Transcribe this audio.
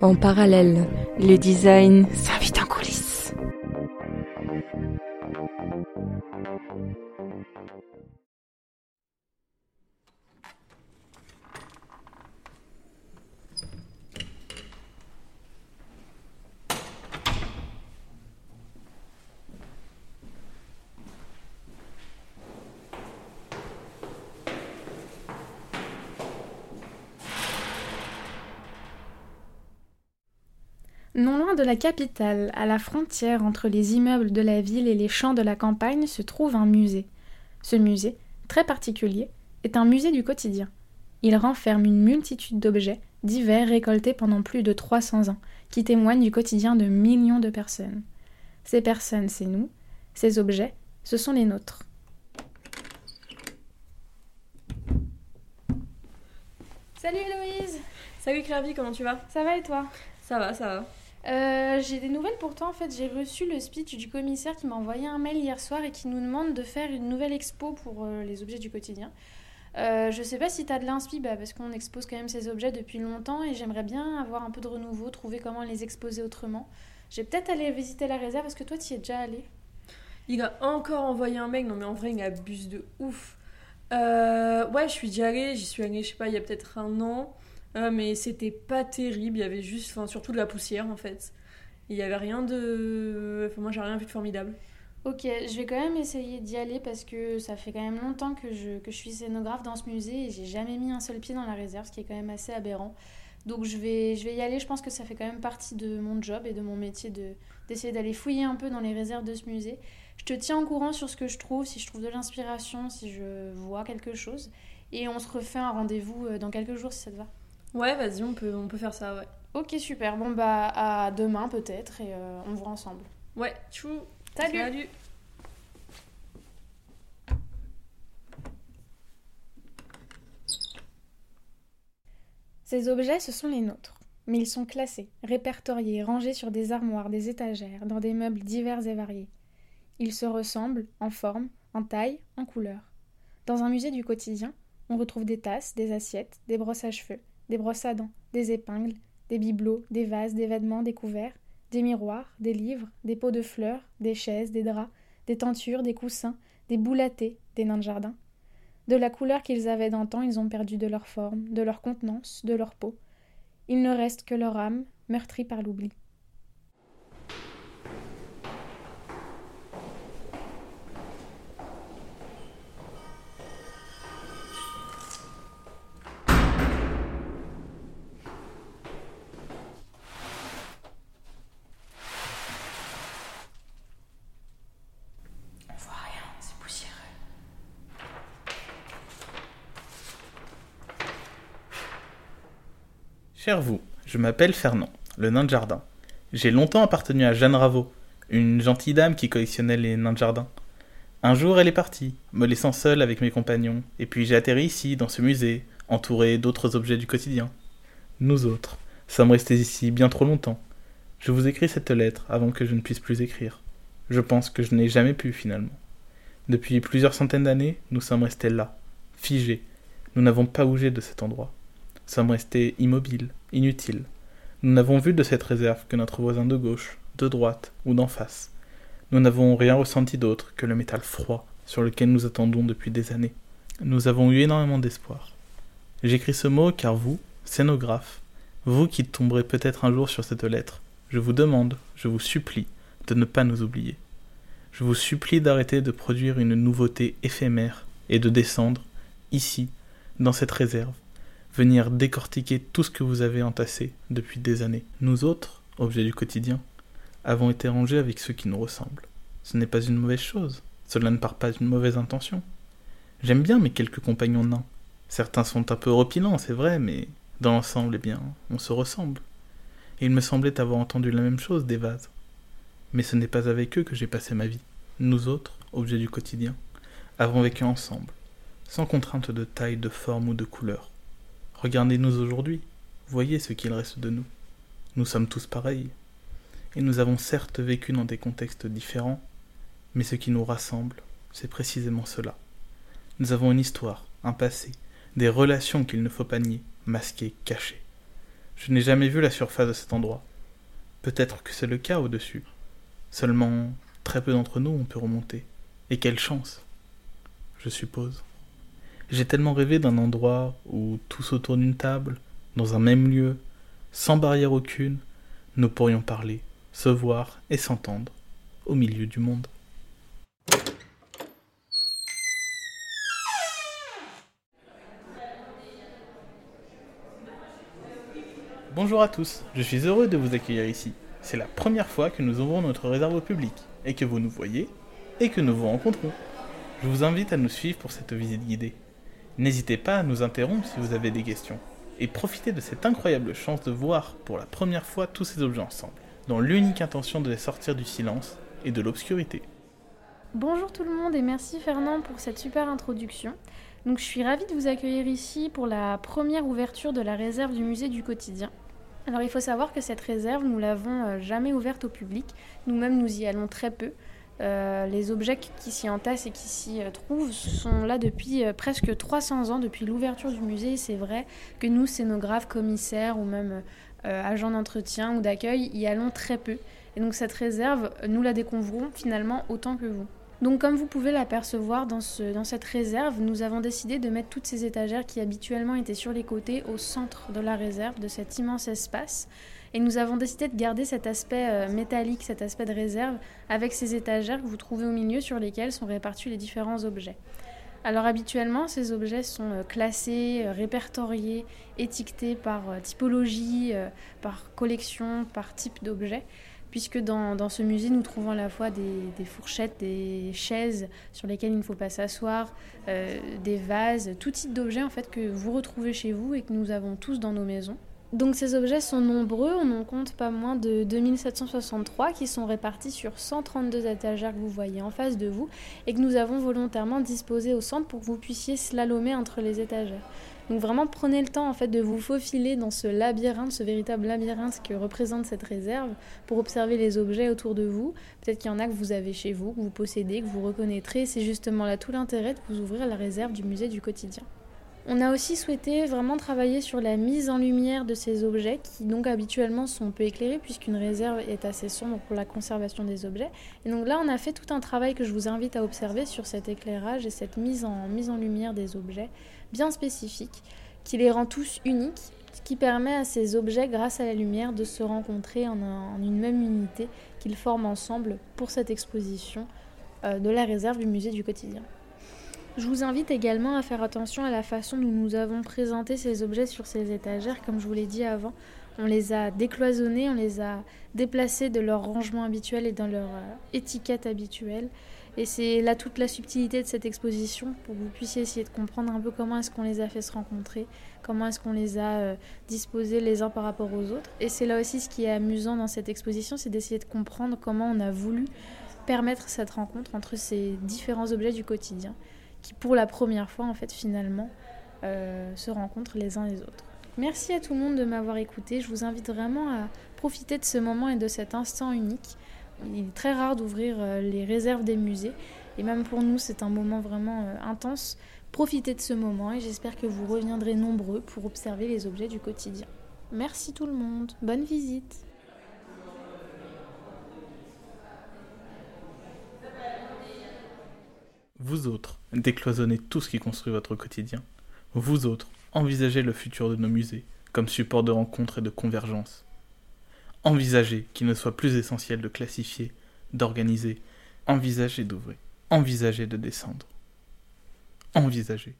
En parallèle, le design s'invite Non loin de la capitale, à la frontière entre les immeubles de la ville et les champs de la campagne, se trouve un musée. Ce musée, très particulier, est un musée du quotidien. Il renferme une multitude d'objets, divers récoltés pendant plus de 300 ans, qui témoignent du quotidien de millions de personnes. Ces personnes, c'est nous. Ces objets, ce sont les nôtres. Salut Héloïse Salut Clairvy, comment tu vas? Ça va et toi? Ça va, ça va. Euh, j'ai des nouvelles pour toi. En fait, j'ai reçu le speech du commissaire qui m'a envoyé un mail hier soir et qui nous demande de faire une nouvelle expo pour euh, les objets du quotidien. Euh, je sais pas si tu as de l'inspi, bah, parce qu'on expose quand même ces objets depuis longtemps et j'aimerais bien avoir un peu de renouveau, trouver comment les exposer autrement. J'ai peut-être aller visiter la réserve parce que toi, tu y es déjà allé? Il a encore envoyé un mail, non mais en vrai, il abuse de ouf. Ouais, je suis déjà allée, j'y suis allée, je sais pas, il y a peut-être un an. Euh, mais c'était pas terrible, il y avait juste, enfin, surtout de la poussière en fait. Il y avait rien de. Moi j'ai rien vu de formidable. Ok, je vais quand même essayer d'y aller parce que ça fait quand même longtemps que je, que je suis scénographe dans ce musée et j'ai jamais mis un seul pied dans la réserve, ce qui est quand même assez aberrant. Donc je vais, je vais y aller, je pense que ça fait quand même partie de mon job et de mon métier de, d'essayer d'aller fouiller un peu dans les réserves de ce musée. Je te tiens au courant sur ce que je trouve, si je trouve de l'inspiration, si je vois quelque chose. Et on se refait un rendez-vous euh, dans quelques jours si ça te va. Ouais, vas-y, on peut, on peut faire ça, ouais. Ok, super. Bon, bah à demain peut-être et euh, on voit ensemble. Ouais, tchou Salut. Salut Ces objets, ce sont les nôtres. Mais ils sont classés, répertoriés, rangés sur des armoires, des étagères, dans des meubles divers et variés. Ils se ressemblent en forme, en taille, en couleur. Dans un musée du quotidien, on retrouve des tasses, des assiettes, des brosses à cheveux, des brosses à dents, des épingles, des bibelots, des vases, des vêtements, des couverts, des miroirs, des livres, des pots de fleurs, des chaises, des draps, des tentures, des coussins, des boules à thé, des nains de jardin. De la couleur qu'ils avaient d'antan, ils ont perdu de leur forme, de leur contenance, de leur peau. Il ne reste que leur âme, meurtrie par l'oubli. On voit rien, c'est poussiéreux. Cher vous, je m'appelle Fernand, le nain de jardin. J'ai longtemps appartenu à Jeanne Raveau, une gentille dame qui collectionnait les nains de jardin. Un jour, elle est partie, me laissant seul avec mes compagnons, et puis j'ai atterri ici, dans ce musée, entouré d'autres objets du quotidien. Nous autres, sommes restés ici bien trop longtemps. Je vous écris cette lettre avant que je ne puisse plus écrire. Je pense que je n'ai jamais pu finalement. Depuis plusieurs centaines d'années, nous sommes restés là, figés. Nous n'avons pas bougé de cet endroit. Sommes restés immobiles, inutiles. Nous n'avons vu de cette réserve que notre voisin de gauche, de droite ou d'en face. Nous n'avons rien ressenti d'autre que le métal froid sur lequel nous attendons depuis des années. Nous avons eu énormément d'espoir. J'écris ce mot car vous, scénographe, vous qui tomberez peut-être un jour sur cette lettre, je vous demande, je vous supplie, de ne pas nous oublier. Je vous supplie d'arrêter de produire une nouveauté éphémère et de descendre, ici, dans cette réserve, venir décortiquer tout ce que vous avez entassé depuis des années. Nous autres, objets du quotidien, avons été rangés avec ceux qui nous ressemblent. Ce n'est pas une mauvaise chose, cela ne part pas d'une mauvaise intention. J'aime bien mes quelques compagnons nains. Certains sont un peu repilants, c'est vrai, mais dans l'ensemble, eh bien, on se ressemble. Et il me semblait avoir entendu la même chose des vases. Mais ce n'est pas avec eux que j'ai passé ma vie. Nous autres, objets du quotidien, avons vécu ensemble, sans contrainte de taille, de forme ou de couleur. Regardez-nous aujourd'hui, voyez ce qu'il reste de nous. Nous sommes tous pareils. Et nous avons certes vécu dans des contextes différents, mais ce qui nous rassemble, c'est précisément cela. Nous avons une histoire, un passé, des relations qu'il ne faut pas nier, masquer, cacher. Je n'ai jamais vu la surface de cet endroit. Peut-être que c'est le cas au-dessus. Seulement, très peu d'entre nous ont pu remonter. Et quelle chance Je suppose. J'ai tellement rêvé d'un endroit où, tous autour d'une table, dans un même lieu, sans barrière aucune, nous pourrions parler, se voir et s'entendre, au milieu du monde. Bonjour à tous, je suis heureux de vous accueillir ici. C'est la première fois que nous ouvrons notre réserve au public, et que vous nous voyez, et que nous vous rencontrons. Je vous invite à nous suivre pour cette visite guidée. N'hésitez pas à nous interrompre si vous avez des questions, et profitez de cette incroyable chance de voir pour la première fois tous ces objets ensemble, dans l'unique intention de les sortir du silence et de l'obscurité. Bonjour tout le monde et merci Fernand pour cette super introduction. Donc je suis ravie de vous accueillir ici pour la première ouverture de la réserve du musée du quotidien. Alors il faut savoir que cette réserve, nous l'avons euh, jamais ouverte au public. Nous-mêmes, nous y allons très peu. Euh, les objets qui s'y entassent et qui s'y euh, trouvent sont là depuis presque 300 ans, depuis l'ouverture du musée. C'est vrai que nous, scénographes, commissaires ou même agents d'entretien ou d'accueil, y allons très peu. Et donc cette réserve, nous la découvrons finalement autant que vous. Donc comme vous pouvez l'apercevoir dans, cette réserve, nous avons décidé de mettre toutes ces étagères qui habituellement étaient sur les côtés au centre de la réserve, de cet immense espace. Et nous avons décidé de garder cet aspect euh, métallique, cet aspect de réserve, avec ces étagères que vous trouvez au milieu sur lesquelles sont répartis les différents objets. Alors habituellement, ces objets sont euh, classés, euh, répertoriés, étiquetés par typologie, par collection, par type d'objet puisque dans, ce musée, nous trouvons à la fois des, fourchettes, des chaises sur lesquelles il ne faut pas s'asseoir, euh, des vases, tout type d'objets en fait que vous retrouvez chez vous et que nous avons tous dans nos maisons. Donc ces objets sont nombreux, on en compte pas moins de 2763 qui sont répartis sur 132 étagères que vous voyez en face de vous et que nous avons volontairement disposés au centre pour que vous puissiez slalomer entre les étagères. Donc vraiment prenez le temps en fait de vous faufiler dans ce labyrinthe, ce véritable labyrinthe que représente cette réserve pour observer les objets autour de vous. Peut-être qu'il y en a que vous avez chez vous, que vous possédez, que vous reconnaîtrez. C'est justement là tout l'intérêt de vous ouvrir la réserve du musée du quotidien. On a aussi souhaité vraiment travailler sur la mise en lumière de ces objets qui donc habituellement sont peu éclairés puisqu'une réserve est assez sombre pour la conservation des objets. Et donc là on a fait tout un travail que je vous invite à observer sur cet éclairage et cette mise en, mise en lumière des objets bien spécifique qui les rend tous uniques, ce qui permet à ces objets grâce à la lumière de se rencontrer en, une même unité qu'ils forment ensemble pour cette exposition euh, de la réserve du musée du quotidien. Je vous invite également à faire attention à la façon dont nous avons présenté ces objets sur ces étagères. Comme je vous l'ai dit avant, on les a décloisonnés, on les a déplacés de leur rangement habituel et dans leur euh, étiquette habituelle. Et c'est là toute la subtilité de cette exposition pour que vous puissiez essayer de comprendre un peu comment est-ce qu'on les a fait se rencontrer, comment est-ce qu'on les a euh, disposés les uns par rapport aux autres. Et c'est là aussi ce qui est amusant dans cette exposition, c'est d'essayer de comprendre comment on a voulu permettre cette rencontre entre ces différents objets du quotidien qui pour la première fois en fait finalement euh, se rencontrent les uns les autres. Merci à tout le monde de m'avoir écouté. Je vous invite vraiment à profiter de ce moment et de cet instant unique. Il est très rare d'ouvrir euh, les réserves des musées et même pour nous c'est un moment vraiment euh, intense. Profitez de ce moment et j'espère que vous reviendrez nombreux pour observer les objets du quotidien. Merci tout le monde. Bonne visite. Vous autres, décloisonnez tout ce qui construit votre quotidien. Vous autres, envisagez le futur de nos musées comme support de rencontre et de convergence. Envisagez qu'il ne soit plus essentiel de classifier, d'organiser. Envisagez d'ouvrir. Envisagez de descendre. Envisagez.